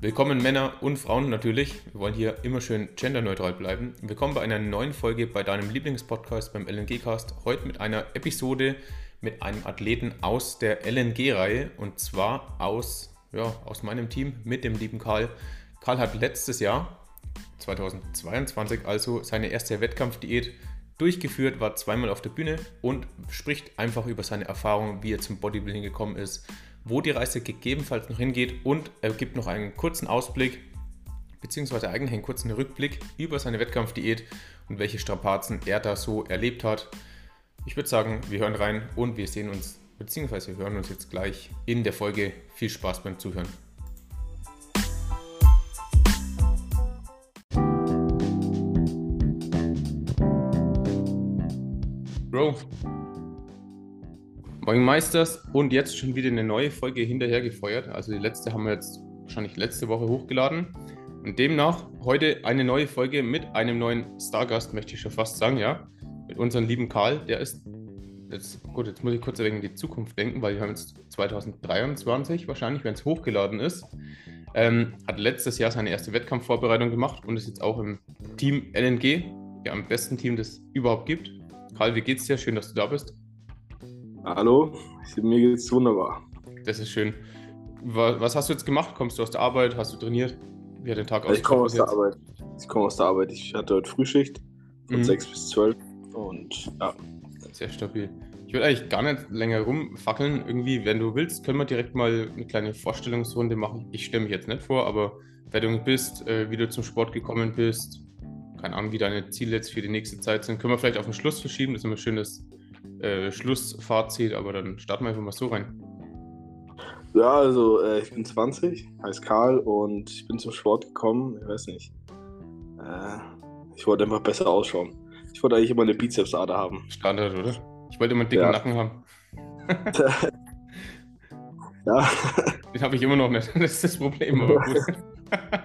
Willkommen Männer und Frauen natürlich. Wir wollen hier immer schön genderneutral bleiben. Willkommen bei einer neuen Folge bei deinem Lieblingspodcast beim LNG-Cast. Heute mit einer Episode mit einem Athleten aus der LNG-Reihe und zwar aus, ja, aus meinem Team mit dem lieben Karl. Karl hat letztes Jahr, 2022, also seine erste Wettkampfdiät durchgeführt, war zweimal auf der Bühne und spricht einfach über seine Erfahrungen, wie er zum Bodybuilding gekommen ist, wo die Reise gegebenenfalls noch hingeht und er gibt noch einen kurzen Ausblick, beziehungsweise eigentlich einen kurzen Rückblick über seine Wettkampfdiät und welche Strapazen er da so erlebt hat. Ich würde sagen, wir hören rein und wir sehen uns, beziehungsweise hören uns jetzt gleich in der Folge. Viel Spaß beim Zuhören. Bro. Moin Meisters und jetzt schon wieder eine neue Folge hinterhergefeuert. Also die letzte haben wir jetzt wahrscheinlich letzte Woche hochgeladen. Und demnach heute eine neue Folge mit einem neuen Stargast, möchte ich schon fast sagen, ja. Mit unserem lieben Karl. Der ist jetzt, gut, jetzt muss ich kurz ein wenig in die Zukunft denken, weil wir haben jetzt 2023 wahrscheinlich, wenn es hochgeladen ist. Ähm, hat letztes Jahr seine erste Wettkampfvorbereitung gemacht und ist jetzt auch im Team LNG, ja, am besten Team, das es überhaupt gibt. Karl, wie geht's dir? Schön, dass du da bist. Hallo, mir geht's wunderbar. Das ist schön. Was hast du jetzt gemacht? Kommst du aus der Arbeit? Hast du trainiert? Wie hat der Tag ausgesehen? Ich komme aus der Arbeit. Ich komme aus der Arbeit. Ich hatte heute Frühschicht von mhm. 6 bis 12 und ja. Sehr stabil. Ich würde eigentlich gar nicht länger rumfackeln. Irgendwie, wenn du willst, können wir direkt mal eine kleine Vorstellungsrunde machen. Ich stelle mich jetzt nicht vor, aber wer du bist, äh, wie du zum Sport gekommen bist, keine Ahnung, wie deine Ziele jetzt für die nächste Zeit sind. Können wir vielleicht auf den Schluss verschieben? Das ist immer ein schönes äh, Schlussfazit, aber dann starten wir einfach mal so rein. Ja, also äh, ich bin 20, heiße Karl und ich bin zum Sport gekommen. Ich weiß nicht. Äh, ich wollte einfach besser ausschauen. Ich wollte eigentlich immer eine Bizepsader haben. Standard, oder? Ich wollte immer einen dicken ja. Nacken haben. ja. Den habe ich immer noch nicht. Das ist das Problem, aber gut.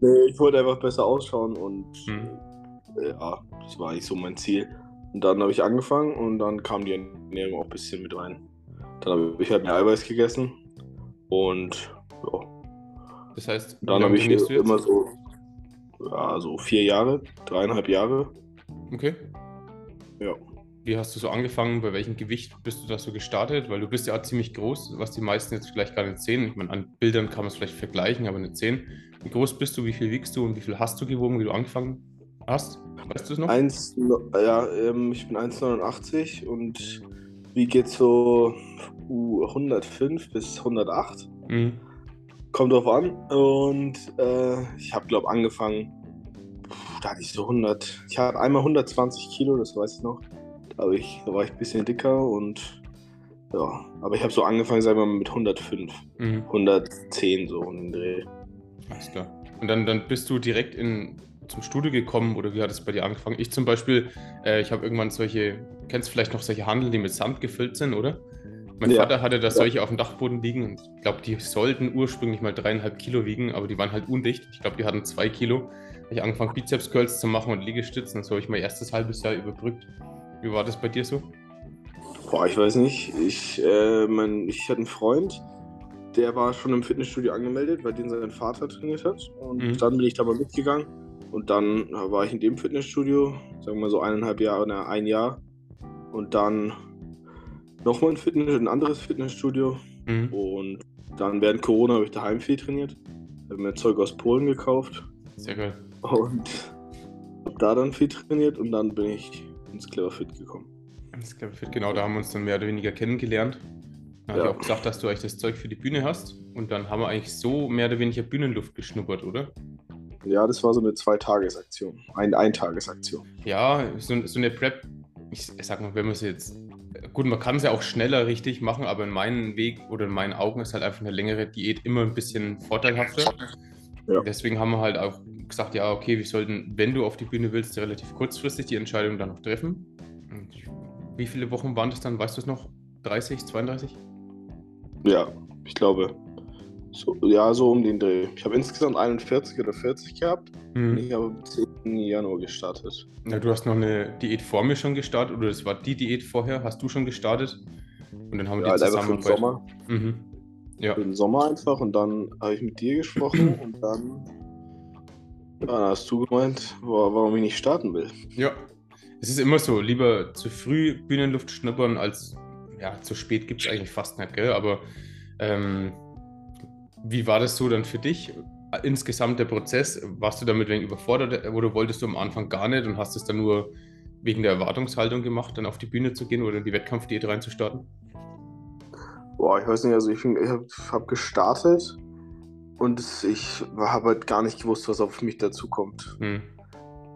Nee, ich wollte einfach besser ausschauen und hm. Äh, ja, das war eigentlich so mein Ziel. Und dann habe ich angefangen und dann kam die Ernährung auch ein bisschen mit rein. Dann habe ich halt mehr Eiweiß gegessen und ja. Das heißt, dann habe ich immer so, ja, so vier Jahre, dreieinhalb Jahre. Okay. Ja. Wie hast du so angefangen? Bei welchem Gewicht bist du da so gestartet? Weil du bist ja ziemlich groß, was die meisten jetzt vielleicht gar nicht sehen. Ich meine, an Bildern kann man es vielleicht vergleichen, aber nicht sehen. Wie groß bist du, wie viel wiegst du und wie viel hast du gewogen, wie du angefangen hast? Weißt du es noch? Eins, ja, ähm, ich bin 1,89 und wiege jetzt so uh, 105 bis 108. Mhm. Kommt drauf an. Und äh, ich habe, glaube angefangen, da hatte ich so 100, ich hatte einmal 120 Kilo, das weiß ich noch. Da, ich, da war ich ein bisschen dicker und ja, aber ich habe so angefangen, sagen wir mal, mit 105, mhm. 110 so um den Dreh. Alles klar. Und dann, dann bist du direkt in, zum Studio gekommen oder wie hat es bei dir angefangen? Ich zum Beispiel, äh, ich habe irgendwann solche, kennst du vielleicht noch solche Handel, die mit Sand gefüllt sind, oder? Mein ja. Vater hatte da solche ja. auf dem Dachboden liegen und ich glaube, die sollten ursprünglich mal dreieinhalb Kilo wiegen, aber die waren halt undicht. Ich glaube, die hatten zwei Kilo. Habe ich angefangen, Bizeps-Curls zu machen und Liegestützen. Und so habe ich mein erstes halbes Jahr überbrückt. Wie war das bei dir so? Boah, ich weiß nicht. Ich, äh, mein, ich hatte einen Freund, der war schon im Fitnessstudio angemeldet, bei dem sein Vater trainiert hat. Und mhm. dann bin ich da mal mitgegangen. Und dann war ich in dem Fitnessstudio, sagen wir mal so eineinhalb Jahre, oder ein Jahr. Und dann nochmal ein, Fitness, ein anderes Fitnessstudio. Mhm. Und dann während Corona habe ich daheim viel trainiert. Habe mir Zeug aus Polen gekauft. Sehr geil. Und habe da dann viel trainiert und dann bin ich ins Clever Fit gekommen. Ins Clever Fit, genau, da haben wir uns dann mehr oder weniger kennengelernt. Da ja. habe ich auch gesagt, dass du eigentlich das Zeug für die Bühne hast. Und dann haben wir eigentlich so mehr oder weniger Bühnenluft geschnuppert, oder? Ja, das war so eine Zweitagesaktion. Ein Eintagesaktion. Ja, so, so eine Prep, ich, ich sag mal, wenn man es jetzt. Gut, man kann es ja auch schneller richtig machen, aber in meinem Weg oder in meinen Augen ist halt einfach eine längere Diät immer ein bisschen vorteilhafter. Ja. Deswegen haben wir halt auch gesagt, ja, okay, wir sollten, wenn du auf die Bühne willst, relativ kurzfristig die Entscheidung dann noch treffen. Und wie viele Wochen waren das dann, weißt du es noch? 30, 32? Ja, ich glaube. So, ja, so um den Dreh. Ich habe insgesamt 41 oder 40 gehabt. Mhm. Ich habe am 10. Januar gestartet. Ja, du hast noch eine Diät vor mir schon gestartet oder das war die Diät vorher, hast du schon gestartet? Und dann haben wir ja, die zusammen. Sommer. Mhm. Ja. Im Sommer einfach und dann habe ich mit dir gesprochen und dann, ja, dann hast du gemeint, warum ich nicht starten will. Ja, es ist immer so, lieber zu früh Bühnenluft schnuppern als ja, zu spät gibt es eigentlich fast nicht, gell? Aber ähm, wie war das so dann für dich? Insgesamt der Prozess, warst du damit wenig überfordert oder wolltest du am Anfang gar nicht und hast es dann nur wegen der Erwartungshaltung gemacht, dann auf die Bühne zu gehen oder in die Wettkampfdiät reinzustarten? Boah, ich weiß nicht, also ich, ich habe hab gestartet und ich habe halt gar nicht gewusst, was auf mich dazukommt. Hm.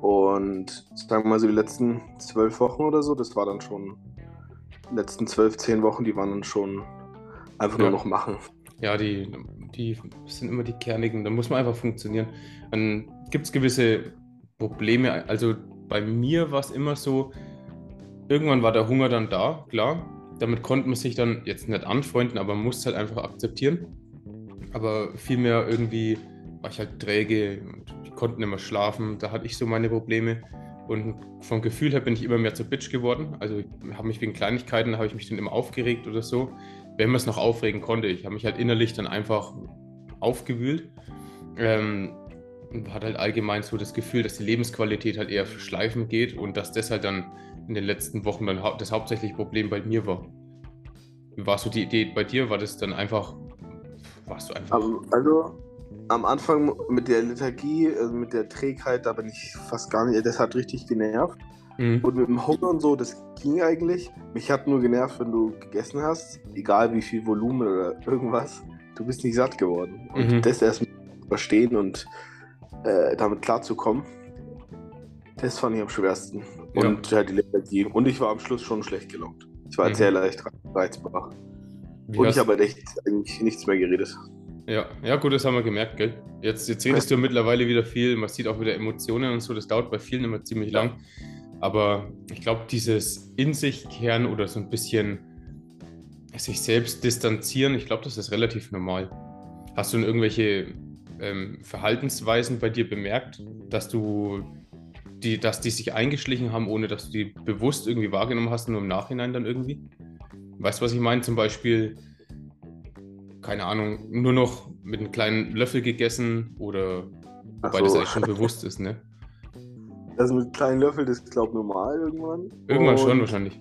Und sagen wir mal so die letzten zwölf Wochen oder so, das war dann schon, die letzten zwölf, zehn Wochen, die waren dann schon einfach ja. nur noch machen. Ja, die, die sind immer die kernigen, da muss man einfach funktionieren. Dann gibt es gewisse Probleme, also bei mir war es immer so, irgendwann war der Hunger dann da, klar. Damit konnte man sich dann jetzt nicht anfreunden, aber man muss es halt einfach akzeptieren. Aber vielmehr irgendwie war ich halt träge und die konnten immer schlafen. Da hatte ich so meine Probleme. Und vom Gefühl her bin ich immer mehr zur Bitch geworden. Also ich habe mich wegen Kleinigkeiten, habe ich mich dann immer aufgeregt oder so. Wenn man es noch aufregen konnte. Ich habe mich halt innerlich dann einfach aufgewühlt. Ähm, und hat halt allgemein so das Gefühl, dass die Lebensqualität halt eher schleifen geht und dass das halt dann in den letzten Wochen dann das hauptsächliche Problem bei mir war. Wie war so die Idee bei dir? War das dann einfach, warst du einfach... Also, also am Anfang mit der Lethargie, also mit der Trägheit, da bin ich fast gar nicht, das hat richtig genervt. Mhm. Und mit dem Hunger und so, das ging eigentlich. Mich hat nur genervt, wenn du gegessen hast, egal wie viel Volumen oder irgendwas, du bist nicht satt geworden. Und mhm. das erstmal verstehen und äh, damit klarzukommen, das fand ich am schwersten. Ja. Und halt die Lethargie. Und ich war am Schluss schon schlecht gelockt. Ich war mhm. sehr leicht reizbar. Wie und ich habe halt echt eigentlich nichts mehr geredet. Ja, ja, gut, das haben wir gemerkt, gell? Jetzt, jetzt redest du mittlerweile wieder viel, man sieht auch wieder Emotionen und so, das dauert bei vielen immer ziemlich lang. Aber ich glaube, dieses in sich kehren oder so ein bisschen sich selbst distanzieren, ich glaube, das ist relativ normal. Hast du denn irgendwelche ähm, Verhaltensweisen bei dir bemerkt, dass du die, dass die sich eingeschlichen haben, ohne dass du die bewusst irgendwie wahrgenommen hast, nur im Nachhinein dann irgendwie? Weißt du, was ich meine? Zum Beispiel, keine Ahnung, nur noch mit einem kleinen Löffel gegessen oder wobei so. das eigentlich schon bewusst ist, ne? Also mit kleinen Löffel, das ist glaube ich normal irgendwann. Irgendwann und, schon wahrscheinlich.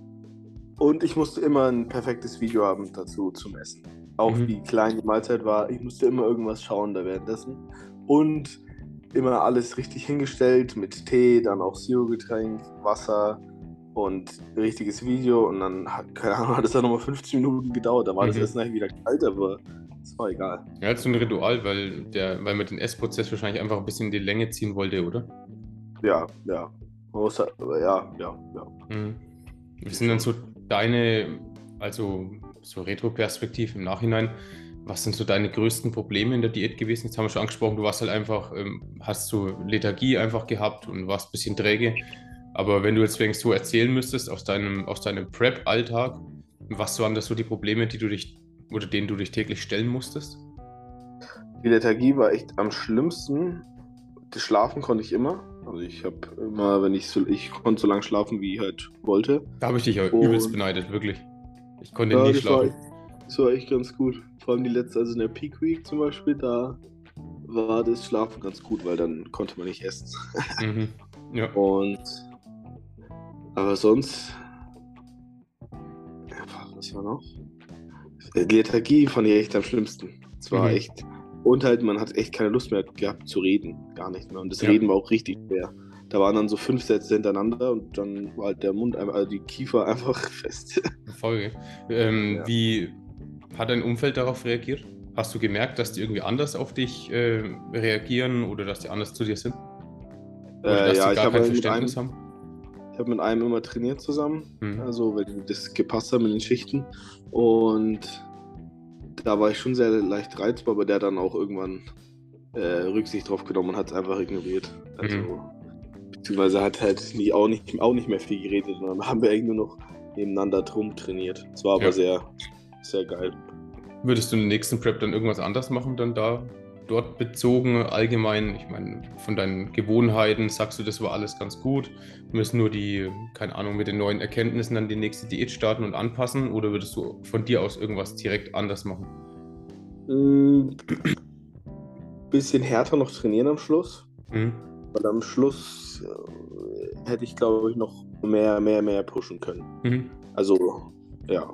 Und ich musste immer ein perfektes Video haben dazu zum Essen. Auch mhm. wie klein die Mahlzeit war, ich musste immer irgendwas schauen da währenddessen. Und immer alles richtig hingestellt mit Tee, dann auch Zero-Getränk, Wasser und richtiges Video. Und dann, keine Ahnung, hat es dann nochmal 15 Minuten gedauert. Da war mhm. das Essen eigentlich wieder kalt, aber es war egal. Ja, das ist so ein Ritual, weil, der, weil man den Essprozess wahrscheinlich einfach ein bisschen in die Länge ziehen wollte, oder? Ja, ja. Muss, ja, ja, ja. Mhm. Wie sind dann so deine, also so Retro-Perspektiv im Nachhinein, was sind so deine größten Probleme in der Diät gewesen? Jetzt haben wir schon angesprochen, du warst halt einfach, ähm, hast so Lethargie einfach gehabt und warst ein bisschen träge. Aber wenn du jetzt wenigstens so erzählen müsstest aus deinem, aus deinem Prep-Alltag, was waren das so die Probleme, die du dich oder denen du dich täglich stellen musstest? Die Lethargie war echt am schlimmsten. Das Schlafen konnte ich immer. Also ich habe immer, wenn ich so, ich konnte so lange schlafen, wie ich halt wollte. Da habe ich dich ja übelst beneidet, wirklich. Ich konnte ja, nie schlafen. War, das war echt ganz gut. Vor allem die letzte, also in der Peak Week zum Beispiel, da war das Schlafen ganz gut, weil dann konnte man nicht essen. Mhm. Ja. Und aber sonst. Ja, was war noch? Die Lethargie fand ich echt am schlimmsten. Es war mhm. echt. Und halt, man hat echt keine Lust mehr gehabt zu reden. Gar nicht mehr. Und das ja. Reden war auch richtig schwer. Da waren dann so fünf Sätze hintereinander und dann war halt der Mund, also die Kiefer einfach fest. Folge. Ähm, ja. Wie hat dein Umfeld darauf reagiert? Hast du gemerkt, dass die irgendwie anders auf dich äh, reagieren oder dass die anders zu dir sind? Oder äh, dass ja, sie gar kein Verständnis einem, haben? Ich habe mit einem immer trainiert zusammen, mhm. also weil das gepasst hat mit den Schichten. Und da war ich schon sehr leicht reizbar, aber der hat dann auch irgendwann äh, Rücksicht drauf genommen und hat es einfach ignoriert. Also, mhm. beziehungsweise hat halt nie, auch, nicht, auch nicht mehr viel geredet, sondern haben wir eigentlich nur noch nebeneinander drum trainiert. Es war aber ja. sehr, sehr geil. Würdest du in den nächsten Prep dann irgendwas anders machen, dann da dort bezogen, allgemein? Ich meine, von deinen Gewohnheiten sagst du, das war alles ganz gut. Wir müssen nur die, keine Ahnung, mit den neuen Erkenntnissen dann die nächste Diät starten und anpassen oder würdest du von dir aus irgendwas direkt anders machen? Ein bisschen härter noch trainieren am Schluss. Mhm. Weil am Schluss äh, hätte ich, glaube ich, noch mehr, mehr, mehr pushen können. Mhm. Also, ja.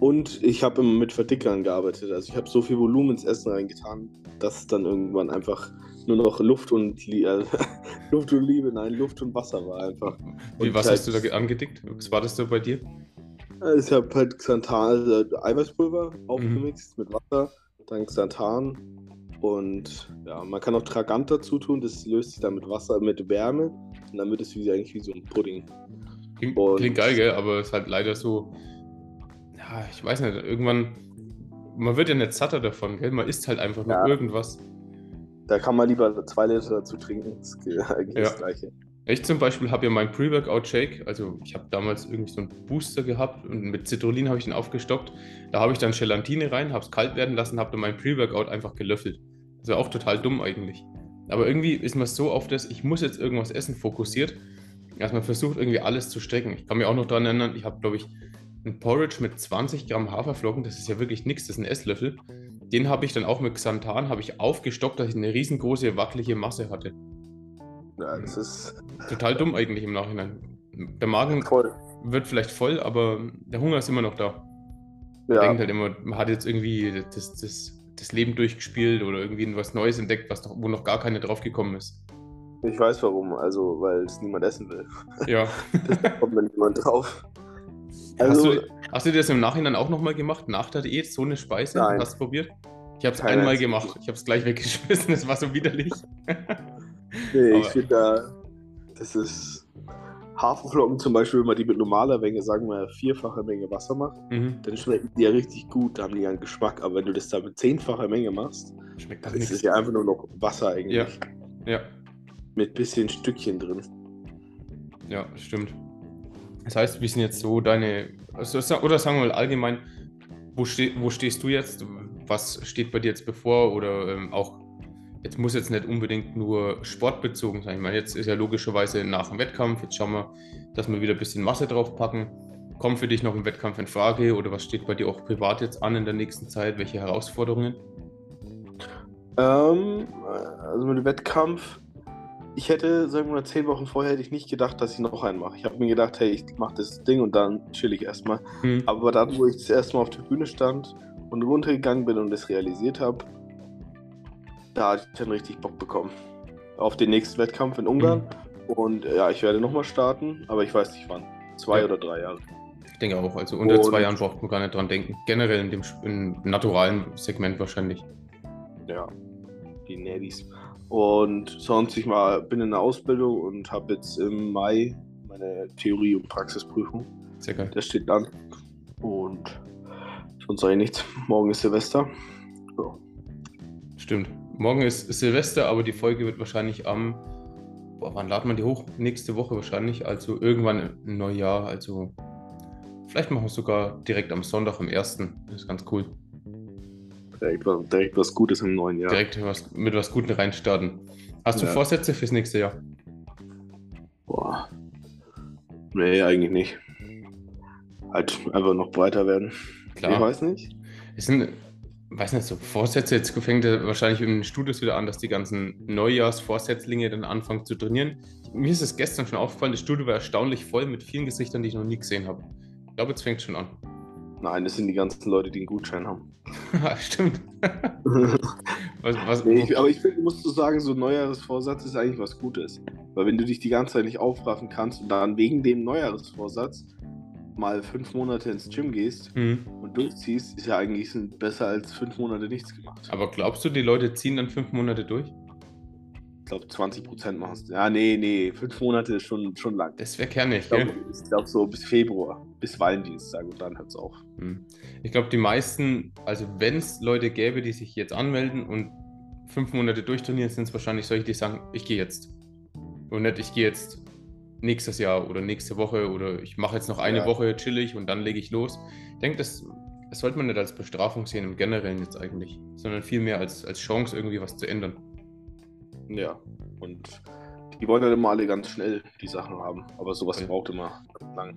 Und ich habe immer mit Verdickern gearbeitet. Also ich habe so viel Volumen ins Essen reingetan, dass dann irgendwann einfach nur noch Luft und äh, Luft und Liebe, nein, Luft und Wasser war einfach. Wie, was halt, hast du da angedickt? Was war das so bei dir? Ich habe halt Xanthan, also Eiweißpulver aufgemixt mhm. mit Wasser, dann Xanthan und ja, man kann auch Tragant dazu tun, das löst sich dann mit Wasser, mit Wärme und dann wird es wie, eigentlich wie so ein Pudding. Klingt, klingt geil, gell? aber es ist halt leider so, ja, ich weiß nicht, irgendwann, man wird ja nicht satter davon, gell? man isst halt einfach nur ja. irgendwas. Da kann man lieber zwei Liter dazu trinken, das ist eigentlich ja. das Gleiche. Ich zum Beispiel habe ja meinen Pre-Workout-Shake, also ich habe damals irgendwie so einen Booster gehabt und mit Citrullin habe ich ihn aufgestockt. Da habe ich dann Gelatine rein, habe es kalt werden lassen, habe dann meinen Pre-Workout einfach gelöffelt. Also auch total dumm eigentlich. Aber irgendwie ist man so auf das, ich muss jetzt irgendwas essen, fokussiert, dass man versucht irgendwie alles zu strecken. Ich kann mich auch noch daran erinnern, ich habe glaube ich ein Porridge mit 20 Gramm Haferflocken, das ist ja wirklich nichts, das ist ein Esslöffel. Den habe ich dann auch mit Xanthan habe ich aufgestockt, dass ich eine riesengroße, wackelige Masse hatte. Ja, das ist. Total dumm eigentlich im Nachhinein. Der Magen voll. wird vielleicht voll, aber der Hunger ist immer noch da. Man ja. denkt halt immer, man hat jetzt irgendwie das, das, das Leben durchgespielt oder irgendwie was Neues entdeckt, was noch, wo noch gar keine drauf gekommen ist. Ich weiß warum, also weil es niemand essen will. Ja. da kommt mir niemand drauf. Also, hast, du, hast du das im Nachhinein auch nochmal gemacht, nach der Diät, so eine Speise? Nein. Hast du probiert? Ich habe es einmal gemacht. Ich habe es gleich weggeschmissen, es war so widerlich. Nee, Aber ich finde da, das ist Haferflocken zum Beispiel, wenn man die mit normaler Menge, sagen wir vierfacher Menge Wasser macht, mhm. dann schmecken die ja richtig gut, da haben die ja einen Geschmack. Aber wenn du das da mit zehnfacher Menge machst, schmeckt das nicht. ist ja einfach nur noch Wasser eigentlich. Ja. ja. Mit bisschen Stückchen drin. Ja, stimmt. Das heißt, wie sind jetzt so deine, also, oder sagen wir mal allgemein, wo, ste wo stehst du jetzt? Was steht bei dir jetzt bevor? Oder ähm, auch jetzt muss jetzt nicht unbedingt nur sportbezogen sein. Ich meine, jetzt ist ja logischerweise nach dem Wettkampf, jetzt schauen wir, dass wir wieder ein bisschen Masse draufpacken. Kommt für dich noch ein Wettkampf in Frage oder was steht bei dir auch privat jetzt an in der nächsten Zeit? Welche Herausforderungen? Ähm, also mit dem Wettkampf, ich hätte, sagen wir mal, zehn Wochen vorher hätte ich nicht gedacht, dass ich noch einen mache. Ich habe mir gedacht, hey, ich mache das Ding und dann chill ich erstmal. Hm. Aber dann, wo ich das erste Mal auf der Bühne stand und runtergegangen bin und das realisiert habe, da hatte ich dann richtig Bock bekommen. Auf den nächsten Wettkampf in Ungarn. Mhm. Und ja, ich werde nochmal starten, aber ich weiß nicht wann. Zwei ja. oder drei Jahre. Ich denke auch. Also unter und, zwei Jahren braucht man gar nicht dran denken. Generell in dem im naturalen Segment wahrscheinlich. Ja, die Navies. Und sonst, ich mal, bin in der Ausbildung und habe jetzt im Mai meine Theorie- und Praxisprüfung. Sehr geil. Das steht an. Und sonst sage ich nichts. Morgen ist Silvester. So. Stimmt. Morgen ist Silvester, aber die Folge wird wahrscheinlich am. Boah, wann laden wir die hoch? Nächste Woche wahrscheinlich. Also irgendwann im Neujahr. Also vielleicht machen wir es sogar direkt am Sonntag, am 1. Das ist ganz cool. Direkt, direkt was Gutes im neuen Jahr. Direkt was, mit was Gutes reinstarten. Hast ja. du Vorsätze fürs nächste Jahr? Boah. Nee, eigentlich nicht. Halt einfach noch breiter werden. Klar. Ich weiß nicht. Es sind weiß nicht, so Vorsätze, jetzt fängt er wahrscheinlich in den Studios wieder an, dass die ganzen Neujahrsvorsätzlinge dann anfangen zu trainieren. Mir ist es gestern schon aufgefallen, das Studio war erstaunlich voll mit vielen Gesichtern, die ich noch nie gesehen habe. Ich glaube, jetzt fängt es schon an. Nein, das sind die ganzen Leute, die einen Gutschein haben. Stimmt. was, was, nee, ich, aber ich finde, musst du sagen, so ein Neujahresvorsatz ist eigentlich was Gutes. Weil wenn du dich die ganze Zeit nicht aufraffen kannst und dann wegen dem Neujahresvorsatz mal fünf Monate ins Gym gehst mhm. und durchziehst, ist ja eigentlich besser als fünf Monate nichts gemacht. Aber glaubst du, die Leute ziehen dann fünf Monate durch? Ich glaube, 20 Prozent machen es. Ja, nee, nee, fünf Monate ist schon, schon lang. Das wäre kernig, ich glaube glaub so bis Februar, bis Valentinstag und dann hört es auf. Mhm. Ich glaube, die meisten, also wenn es Leute gäbe, die sich jetzt anmelden und fünf Monate durchtrainieren, sind es wahrscheinlich solche, die sagen, ich gehe jetzt. Und nicht, ich gehe jetzt nächstes Jahr oder nächste Woche oder ich mache jetzt noch eine ja. Woche chillig und dann lege ich los. Ich denke, das, das sollte man nicht als Bestrafung sehen im Generellen jetzt eigentlich, sondern vielmehr als, als Chance, irgendwie was zu ändern. Ja, und die wollen halt immer alle ganz schnell die Sachen haben, aber sowas ja. braucht immer lang.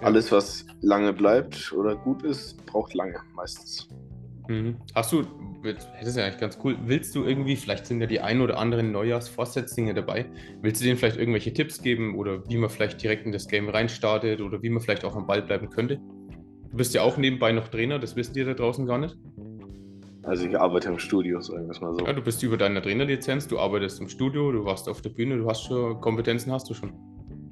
Ja. Alles, was lange bleibt oder gut ist, braucht lange meistens. Mhm. Hast du, das ist ja eigentlich ganz cool, willst du irgendwie, vielleicht sind ja die ein oder anderen Neujahrsvorsätze dabei, willst du denen vielleicht irgendwelche Tipps geben oder wie man vielleicht direkt in das Game reinstartet oder wie man vielleicht auch am Ball bleiben könnte? Du bist ja auch nebenbei noch Trainer, das wissen die da draußen gar nicht. Also ich arbeite im Studio, sagen wir es mal so. Ja, du bist über deine Trainerlizenz, du arbeitest im Studio, du warst auf der Bühne, du hast schon Kompetenzen hast du schon.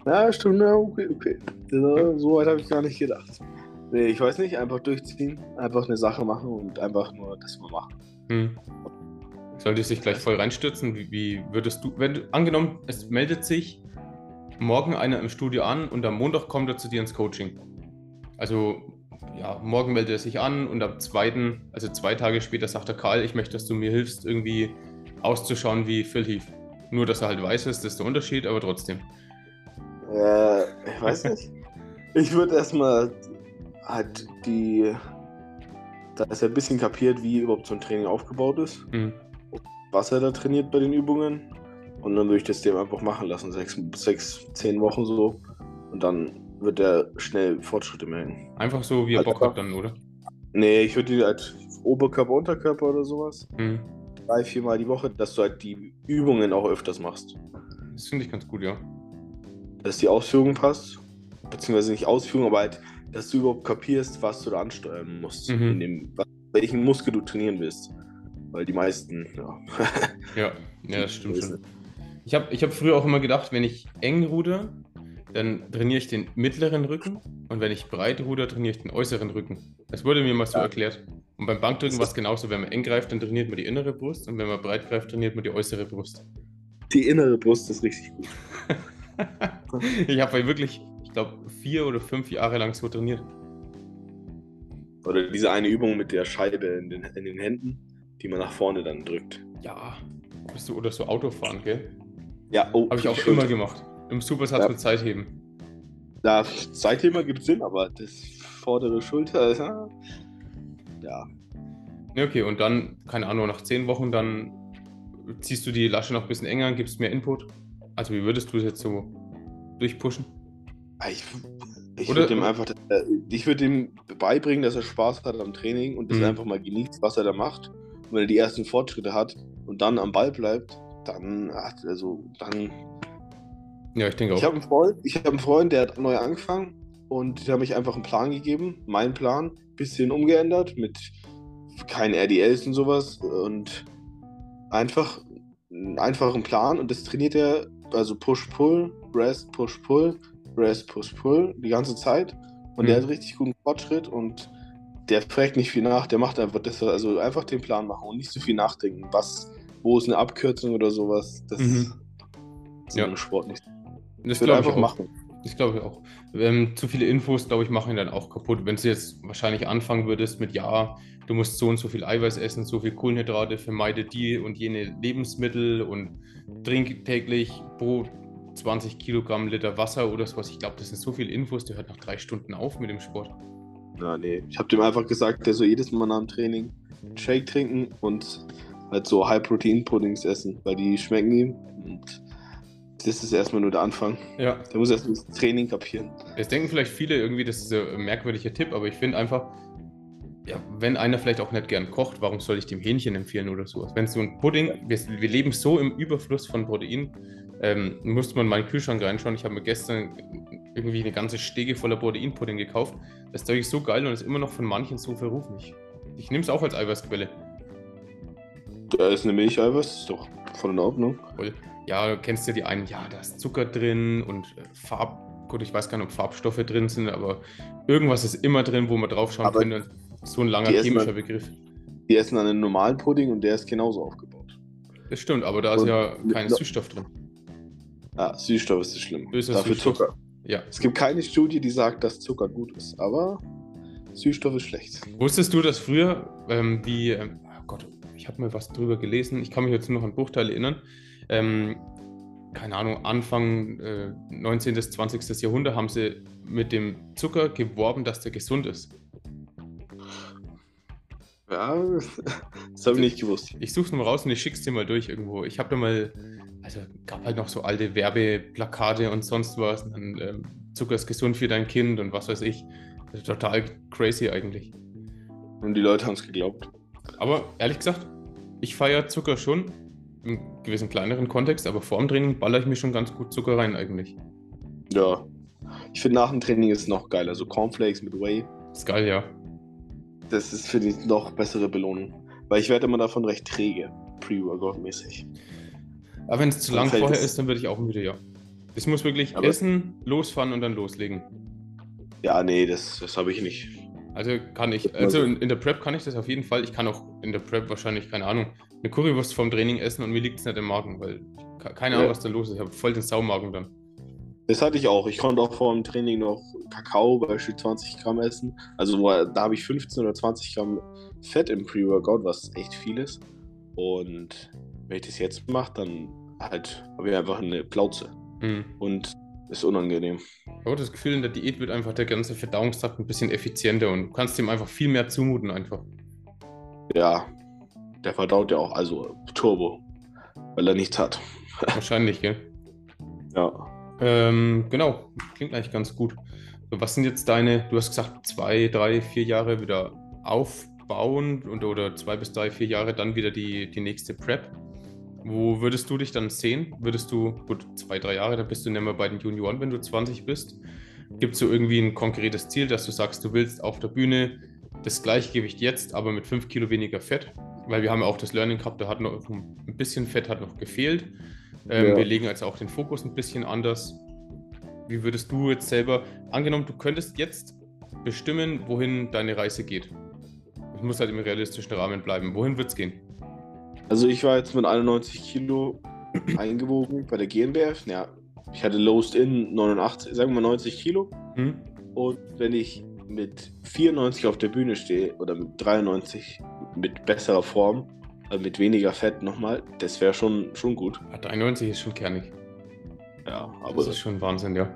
Ja, stimmt, ja, okay, okay. So weit habe ich gar nicht gedacht. Nee, ich weiß nicht, einfach durchziehen, einfach eine Sache machen und einfach nur das mal machen. Hm. Sollte sich gleich voll reinstürzen? Wie, wie, würdest du, wenn du, angenommen, es meldet sich morgen einer im Studio an und am Montag kommt er zu dir ins Coaching. Also, ja, morgen meldet er sich an und am zweiten, also zwei Tage später sagt er, Karl, ich möchte, dass du mir hilfst, irgendwie auszuschauen wie Phil Heath. Nur, dass er halt weiß ist, das ist der Unterschied, aber trotzdem. Äh, ich weiß nicht. ich würde erstmal hat die, da ist er ein bisschen kapiert, wie überhaupt so ein Training aufgebaut ist, mhm. was er da trainiert bei den Übungen. Und dann würde ich das dem einfach machen lassen, sechs, sechs, zehn Wochen so. Und dann wird er schnell Fortschritte merken. Einfach so, wie er also Bock hat dann, oder? Nee, ich würde die halt Oberkörper, Unterkörper oder sowas. Mhm. Drei, viermal die Woche, dass du halt die Übungen auch öfters machst. Das finde ich ganz gut, ja. Dass die Ausführung passt. Beziehungsweise nicht Ausführung, aber halt dass du überhaupt kapierst, was du da ansteuern musst, mhm. in dem, welchen Muskel du trainieren willst. Weil die meisten, ja. ja, ja, das stimmt schon. Ich habe ich hab früher auch immer gedacht, wenn ich eng ruder, dann trainiere ich den mittleren Rücken und wenn ich breit ruder, trainiere ich den äußeren Rücken. Das wurde mir mal so ja. erklärt. Und beim Bankdrücken war es genauso. Wenn man eng greift, dann trainiert man die innere Brust und wenn man breit greift, trainiert man die äußere Brust. Die innere Brust ist richtig gut. ich habe wirklich ich glaube, vier oder fünf Jahre lang so trainiert. Oder diese eine Übung mit der Scheibe in den, in den Händen, die man nach vorne dann drückt. Ja, bist du oder so Autofahren, gell? Ja, oh. Habe ich auch immer gemacht. Im Supersatz ja. mit Zeitheben. Ja, Zeitheben gibt Sinn, aber das vordere Schulter, ja. ja. Ja, okay, und dann, keine Ahnung, nach zehn Wochen, dann ziehst du die Lasche noch ein bisschen enger, gibst mehr Input. Also, wie würdest du es jetzt so durchpushen? Ich, ich würde ihm einfach, äh, ich würde ihm beibringen, dass er Spaß hat am Training und dass mhm. er einfach mal genießt, was er da macht. Und wenn er die ersten Fortschritte hat und dann am Ball bleibt, dann, also, dann. Ja, ich denke auch. Ich habe einen Freund, ich habe einen Freund, der hat neu angefangen und der hat mich einfach einen Plan gegeben, meinen Plan, bisschen umgeändert mit keinen RDLs und sowas und einfach einen einfachen Plan und das trainiert er, also Push-Pull, Rest, Push-Pull Rest, Push, Pull die ganze Zeit. Und mhm. der hat richtig guten Fortschritt und der fragt nicht viel nach, der macht einfach das, also einfach den Plan machen und nicht so viel nachdenken. Was, wo ist eine Abkürzung oder sowas? Das mhm. ist ja. im Sport nicht. Das einfach ich machen. Ich glaube auch. Ähm, zu viele Infos, glaube ich, machen ihn dann auch kaputt. Wenn du jetzt wahrscheinlich anfangen würdest mit, ja, du musst so und so viel Eiweiß essen, so viel Kohlenhydrate, vermeide die und jene Lebensmittel und trink täglich Brot, 20 Kilogramm Liter Wasser oder sowas. Ich glaube, das sind so viele Infos, der hört nach drei Stunden auf mit dem Sport. Na, nee. Ich habe dem einfach gesagt, der soll jedes Mal nach dem Training Shake trinken und halt so High-Protein-Puddings essen, weil die schmecken ihm. Und das ist erstmal nur der Anfang. Ja. Der muss erst das Training kapieren. Jetzt denken vielleicht viele irgendwie, das ist ein merkwürdiger Tipp, aber ich finde einfach, ja, wenn einer vielleicht auch nicht gern kocht, warum soll ich dem Hähnchen empfehlen oder sowas? Wenn so ein Pudding, wir, wir leben so im Überfluss von Protein, ähm, musste man in meinen Kühlschrank reinschauen. Ich habe mir gestern irgendwie eine ganze Stege voller Proteinpudding gekauft. Das Zeug ist so geil und ist immer noch von manchen so verrufen. Ich, ich nehme es auch als Eiweißquelle. Da ist eine Milcheiweiß, ist doch voll in Ordnung. Voll. Ja, du kennst ja die einen, ja, da ist Zucker drin und äh, Farb, gut, ich weiß gar nicht, ob Farbstoffe drin sind, aber irgendwas ist immer drin, wo man draufschauen aber könnte. So ein langer chemischer Begriff. Die essen einen normalen Pudding und der ist genauso aufgebaut. Das stimmt, aber da ist und ja kein Süßstoff drin. Ah, Süßstoff ist schlimm. Böser Dafür Süßstoff. Zucker. Ja. Es gibt keine Studie, die sagt, dass Zucker gut ist, aber Süßstoff ist schlecht. Wusstest du, dass früher, ähm, wie, ähm, oh Gott, ich habe mal was drüber gelesen, ich kann mich jetzt nur noch an Bruchteile erinnern, ähm, keine Ahnung, Anfang äh, 19. bis 20. Jahrhundert haben sie mit dem Zucker geworben, dass der gesund ist. Ja, das habe ich nicht gewusst. Ich suche es mal raus und ich schicke es dir mal durch irgendwo. Ich habe da mal also gab halt noch so alte Werbeplakate und sonst was. Und dann, ähm, Zucker ist gesund für dein Kind und was weiß ich. Also total crazy eigentlich. Und die Leute haben es geglaubt. Aber ehrlich gesagt, ich feiere Zucker schon im gewissen kleineren Kontext, aber vor dem Training baller ich mir schon ganz gut Zucker rein eigentlich. Ja. Ich finde nach dem Training ist es noch geiler. So Cornflakes mit Whey. Ist geil, ja. Das ist, finde ich, noch bessere Belohnung. Weil ich werde immer davon recht träge, Pre-Workout-mäßig. Aber wenn es zu lang vorher ist, dann würde ich auch müde, ja. Ich muss wirklich aber essen, losfahren und dann loslegen. Ja, nee, das, das habe ich nicht. Also kann ich, also in, in, der Prep kann ich das auf jeden Fall. Ich kann auch in der Prep wahrscheinlich, keine Ahnung, eine Currywurst vom Training essen und mir liegt es nicht im Magen, weil keine Ahnung, ja. was da los ist. Ich habe voll den Saumagen dann. Das hatte ich auch. Ich konnte auch vor dem Training noch Kakao, beispielsweise 20 Gramm essen. Also da habe ich 15 oder 20 Gramm Fett im Pre-Workout, was echt viel ist. Und wenn ich das jetzt mache, dann halt habe ich einfach eine Plauze. Mhm. Und ist unangenehm. Ich habe das Gefühl, in der Diät wird einfach der ganze Verdauungstrakt ein bisschen effizienter und du kannst ihm einfach viel mehr zumuten einfach. Ja, der verdaut ja auch, also Turbo, weil er nichts hat. Wahrscheinlich, gell? Ja. Ähm, genau, klingt eigentlich ganz gut. Was sind jetzt deine, du hast gesagt, zwei, drei, vier Jahre wieder aufbauen und, oder zwei bis drei, vier Jahre dann wieder die, die nächste Prep. Wo würdest du dich dann sehen? Würdest du, gut, zwei, drei Jahre, da bist du nicht mehr bei den Junioren, wenn du 20 bist. Gibt es so irgendwie ein konkretes Ziel, dass du sagst, du willst auf der Bühne das Gleichgewicht jetzt, aber mit fünf Kilo weniger Fett? Weil wir haben ja auch das Learning gehabt, da hat noch ein bisschen Fett hat noch gefehlt. Ähm, ja. Wir legen also auch den Fokus ein bisschen anders. Wie würdest du jetzt selber, angenommen, du könntest jetzt bestimmen, wohin deine Reise geht? Es muss halt im realistischen Rahmen bleiben. Wohin wird es gehen? Also ich war jetzt mit 91 Kilo eingewogen bei der GmbF. Ja, ich hatte Lowest in 89, sagen wir mal 90 Kilo. Mhm. Und wenn ich mit 94 auf der Bühne stehe oder mit 93 mit besserer Form, also mit weniger Fett nochmal, das wäre schon, schon gut. 93 ist schon kernig. Ja, aber. Das ist schon Wahnsinn, ja.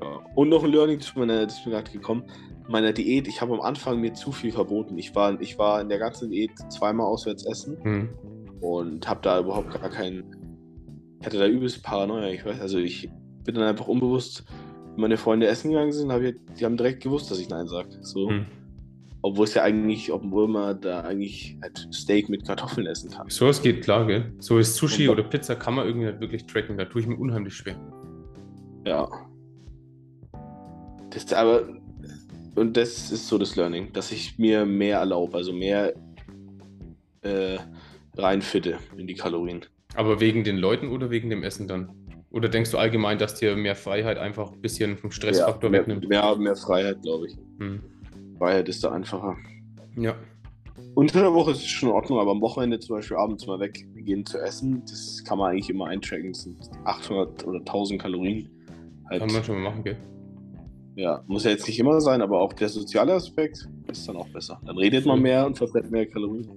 ja. Und noch ein Learning, das ist mir gerade gekommen. Meiner Diät, ich habe am Anfang mir zu viel verboten. Ich war, ich war in der ganzen Diät zweimal auswärts essen mhm. und habe da überhaupt gar keinen. Ich hatte da übelst Paranoia. Ich weiß, also ich bin dann einfach unbewusst, wenn meine Freunde essen gegangen sind, hab ich, die haben direkt gewusst, dass ich Nein sage. So. Mhm. Obwohl es ja eigentlich, obwohl man da eigentlich halt Steak mit Kartoffeln essen kann. So es geht klar, gell? So ist Sushi oder Pizza kann man irgendwie nicht wirklich tracken. Da tue ich mir unheimlich schwer. Ja. Das aber und das ist so das Learning, dass ich mir mehr erlaube, also mehr äh, reinfitte in die Kalorien. Aber wegen den Leuten oder wegen dem Essen dann? Oder denkst du allgemein, dass dir mehr Freiheit einfach ein bisschen vom Stressfaktor ja, mehr, wegnimmt? Mehr, mehr Freiheit, glaube ich. Hm. Freiheit ist da einfacher. Ja. Unter der Woche ist es schon in Ordnung, aber am Wochenende zum Beispiel abends mal weggehen zu essen, das kann man eigentlich immer eintracken. Das sind 800 oder 1000 Kalorien. Halt. Kann man schon mal machen, gell? Ja, muss ja jetzt nicht immer sein, aber auch der soziale Aspekt ist dann auch besser. Dann redet man mehr und verbrennt mehr Kalorien.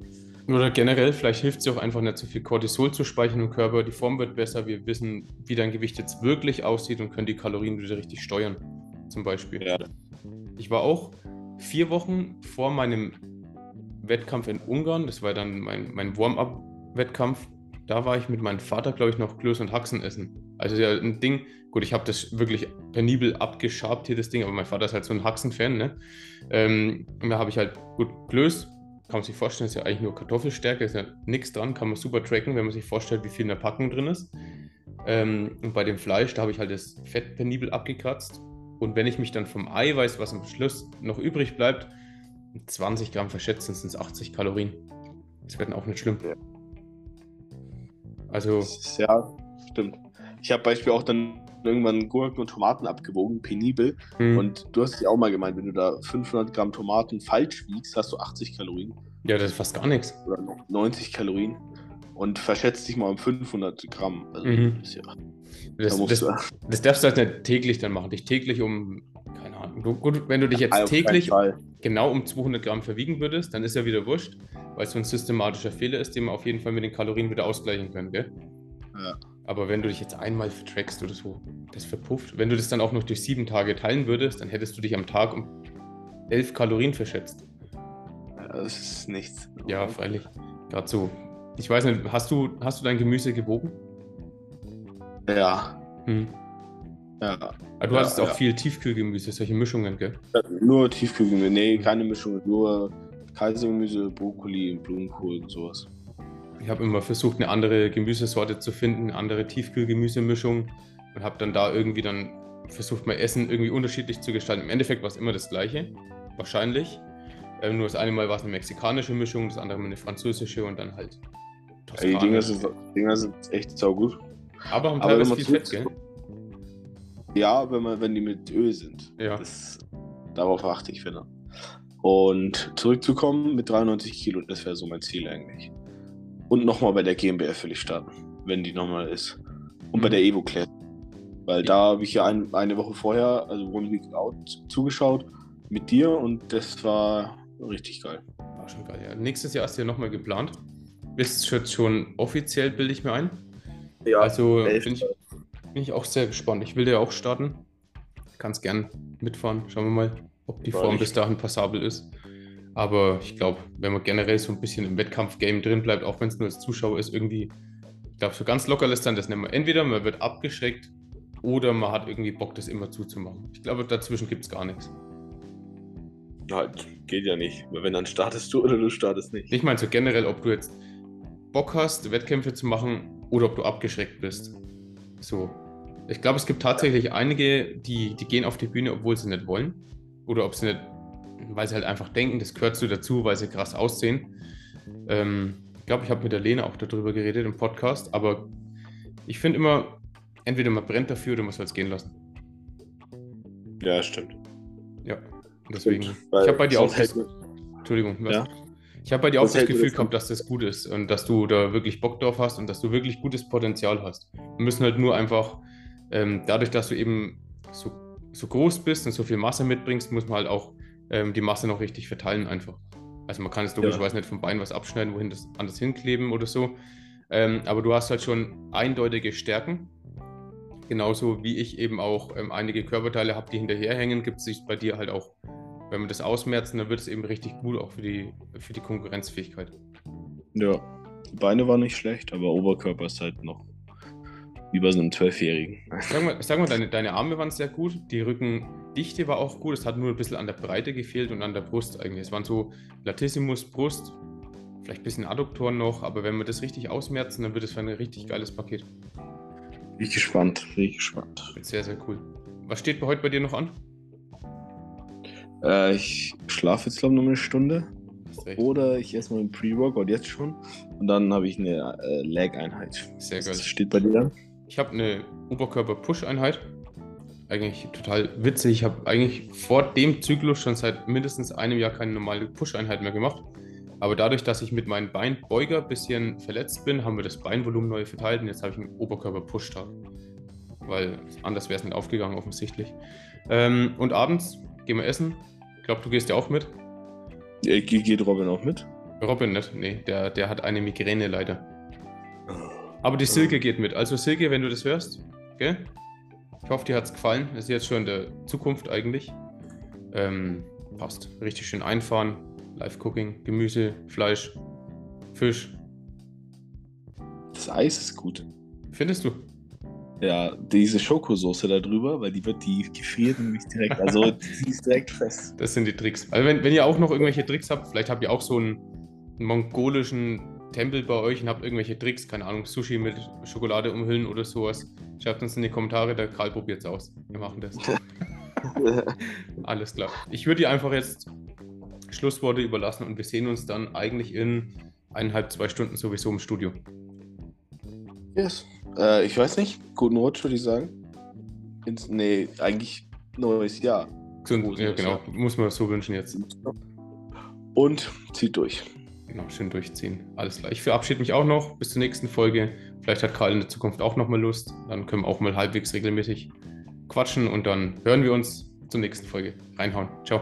Oder generell, vielleicht hilft es auch einfach nicht so viel Cortisol zu speichern im Körper. Die Form wird besser. Wir wissen, wie dein Gewicht jetzt wirklich aussieht und können die Kalorien wieder richtig steuern. Zum Beispiel. Ja. Ich war auch vier Wochen vor meinem Wettkampf in Ungarn, das war dann mein, mein Warm-up-Wettkampf, da war ich mit meinem Vater, glaube ich, noch Klöß und Haxen essen. Also ja, ein Ding, gut, ich habe das wirklich penibel abgeschabt hier, das Ding, aber mein Vater ist halt so ein Haxen-Fan, ne? Ähm, und da habe ich halt, gut, Klöß, kann man sich vorstellen, ist ja eigentlich nur Kartoffelstärke, ist ja nichts dran, kann man super tracken, wenn man sich vorstellt, wie viel in der Packung drin ist. Ähm, und bei dem Fleisch, da habe ich halt das Fett penibel abgekratzt und wenn ich mich dann vom Eiweiß, was am Schluss noch übrig bleibt, 20 Gramm verschätzen, sind es 80 Kalorien. Das wird dann auch nicht schlimm. Also. Ja, stimmt. Ich habe Beispiel auch dann irgendwann Gurken und Tomaten abgewogen, penibel. Mhm. Und du hast ja auch mal gemeint, wenn du da 500 Gramm Tomaten falsch wiegst, hast du 80 Kalorien. Ja, das ist fast gar nichts. Oder 90 Kalorien. Und verschätzt dich mal um 500 Gramm. Also, mhm. das ja. Das, da das, das, darfst du halt nicht täglich dann machen. Dich täglich um, keine Ahnung. Du, gut, wenn du dich jetzt Auf täglich genau um 200 Gramm verwiegen würdest, dann ist ja wieder wurscht, weil es so ein systematischer Fehler ist, den wir auf jeden Fall mit den Kalorien wieder ausgleichen können, gell? Ja. Aber wenn du dich jetzt einmal trackst oder so, das verpufft. Wenn du das dann auch noch durch sieben Tage teilen würdest, dann hättest du dich am Tag um 11 Kalorien verschätzt. Ja, das ist nichts. Ja, freilich. Gerade so. Ich weiß nicht, hast du, hast du dein Gemüse gewogen? Ja. Hm. Ja. Aber ah, du ja, hattest auch ja. viel Tiefkühlgemüse, solche Mischungen, gell? Nur Tiefkühlgemüse, nee, keine Mischungen, nur Kaisergemüse, Brokkoli, Blumenkohl und sowas. Ich habe immer versucht, eine andere Gemüsesorte zu finden, eine andere Tiefkühlgemüsemischung und habe dann da irgendwie dann versucht, mein Essen irgendwie unterschiedlich zu gestalten. Im Endeffekt war es immer das Gleiche, wahrscheinlich. Ähm, nur das eine Mal war es eine mexikanische Mischung, das andere Mal eine französische und dann halt Toskana. Ja, die Dinger sind, Dinger sind echt saugut. Aber haben teilweise viel Fett, gell? Ja, wenn, man, wenn die mit Öl sind. Ja. Das, darauf achte ich, finde. Und zurückzukommen mit 93 Kilo, das wäre so mein Ziel eigentlich. Und nochmal bei der GmbF will ich starten, wenn die nochmal ist. Und bei mhm. der Evo Class. Weil da habe ich ja ein, eine Woche vorher, also One Week Out, zugeschaut mit dir und das war richtig geil. War schon geil, ja. Nächstes Jahr ist ja nochmal geplant. Ist jetzt schon offiziell, bilde ich mir ein. Ja. Also bin ich, bin ich auch sehr gespannt. Ich will ja auch starten. Kannst gern mitfahren. Schauen wir mal, ob die Form bis dahin passabel ist. Aber ich glaube, wenn man generell so ein bisschen im Wettkampf-Game drin bleibt, auch wenn es nur als Zuschauer ist, irgendwie, ich glaube, so ganz locker lässt dann das nicht mehr. Entweder man wird abgeschreckt oder man hat irgendwie Bock, das immer zuzumachen. Ich glaube, dazwischen gibt es gar nichts. Halt, geht ja nicht. Wenn dann startest du oder du startest nicht. Ich meine so generell, ob du jetzt Bock hast, Wettkämpfe zu machen oder ob du abgeschreckt bist. So. Ich glaube, es gibt tatsächlich einige, die, die gehen auf die Bühne, obwohl sie nicht wollen. Oder ob sie nicht, weil sie halt einfach denken, das gehört so dazu, weil sie krass aussehen. Ähm, ich glaube, ich habe mit der Lena auch darüber geredet im Podcast, aber ich finde immer, entweder man brennt dafür oder man soll es gehen lassen. Ja, stimmt. Ja, deswegen. Stimmt, ich habe bei dir auch. Das, Entschuldigung, was? Ja? Ich habe bei dir auch das Gefühl gehabt, dass das gut ist und dass du da wirklich Bock drauf hast und dass du wirklich gutes Potenzial hast. Wir müssen halt nur einfach, ähm, dadurch, dass du eben so, so groß bist und so viel Masse mitbringst, muss man halt auch ähm, die Masse noch richtig verteilen einfach. Also man kann es logischerweise ja. nicht vom Bein was abschneiden, wohin das anders hinkleben oder so. Ähm, aber du hast halt schon eindeutige Stärken. Genauso wie ich eben auch ähm, einige Körperteile habe, die hinterherhängen, gibt es sich bei dir halt auch wenn wir das ausmerzen, dann wird es eben richtig gut, auch für die, für die Konkurrenzfähigkeit. Ja, die Beine waren nicht schlecht, aber Oberkörper ist halt noch wie bei so einem Zwölfjährigen. Sag mal, sag mal deine, deine Arme waren sehr gut, die Rückendichte war auch gut, es hat nur ein bisschen an der Breite gefehlt und an der Brust eigentlich. Es waren so Latissimus, Brust, vielleicht ein bisschen Adduktoren noch, aber wenn wir das richtig ausmerzen, dann wird es für ein richtig geiles Paket. Bin ich gespannt, bin ich gespannt. Sehr, sehr cool. Was steht heute bei dir noch an? Äh, ich schlafe jetzt, glaube ich, noch eine Stunde. Oder ich esse mal einen Pre-Workout jetzt schon. Und dann habe ich eine äh, Leg-Einheit. Sehr geil. Was steht bei dir dann? Ich habe eine Oberkörper-Push-Einheit. Eigentlich total witzig. Ich habe eigentlich vor dem Zyklus schon seit mindestens einem Jahr keine normale Push-Einheit mehr gemacht. Aber dadurch, dass ich mit meinem Beinbeuger ein bisschen verletzt bin, haben wir das Beinvolumen neu verteilt und jetzt habe ich einen Oberkörper-Push-Tag. Weil anders wäre es nicht aufgegangen, offensichtlich. Ähm, und abends gehen wir essen, glaube, du gehst ja auch mit. Ja, geht Robin auch mit? Robin nicht, nee, der, der hat eine Migräne leider. Aber die Silke geht mit. Also Silke, wenn du das hörst, gell? Ich hoffe, dir hat es gefallen. Das ist jetzt schon in der Zukunft eigentlich. Ähm, passt. Richtig schön einfahren. Live-Cooking, Gemüse, Fleisch, Fisch. Das Eis ist gut. Findest du? Ja, diese Schokosoße da drüber, weil die wird, die gefriert nämlich direkt. Also die ist direkt fest. Das sind die Tricks. Also wenn, wenn ihr auch noch irgendwelche Tricks habt, vielleicht habt ihr auch so einen, einen mongolischen Tempel bei euch und habt irgendwelche Tricks, keine Ahnung, Sushi mit Schokolade umhüllen oder sowas. Schreibt uns in die Kommentare, der Karl probiert es aus. Wir machen das. Alles klar. Ich würde dir einfach jetzt Schlussworte überlassen und wir sehen uns dann eigentlich in eineinhalb, zwei Stunden sowieso im Studio. Yes. Äh, ich weiß nicht. Guten Rutsch, würde ich sagen. Ins, nee, eigentlich neues Jahr. Gesund, ja, genau. Jahr. Muss man so wünschen jetzt. Und zieht durch. Genau, schön durchziehen. Alles klar. Ich verabschiede mich auch noch. Bis zur nächsten Folge. Vielleicht hat Karl in der Zukunft auch nochmal Lust. Dann können wir auch mal halbwegs regelmäßig quatschen und dann hören wir uns zur nächsten Folge. Reinhauen. Ciao.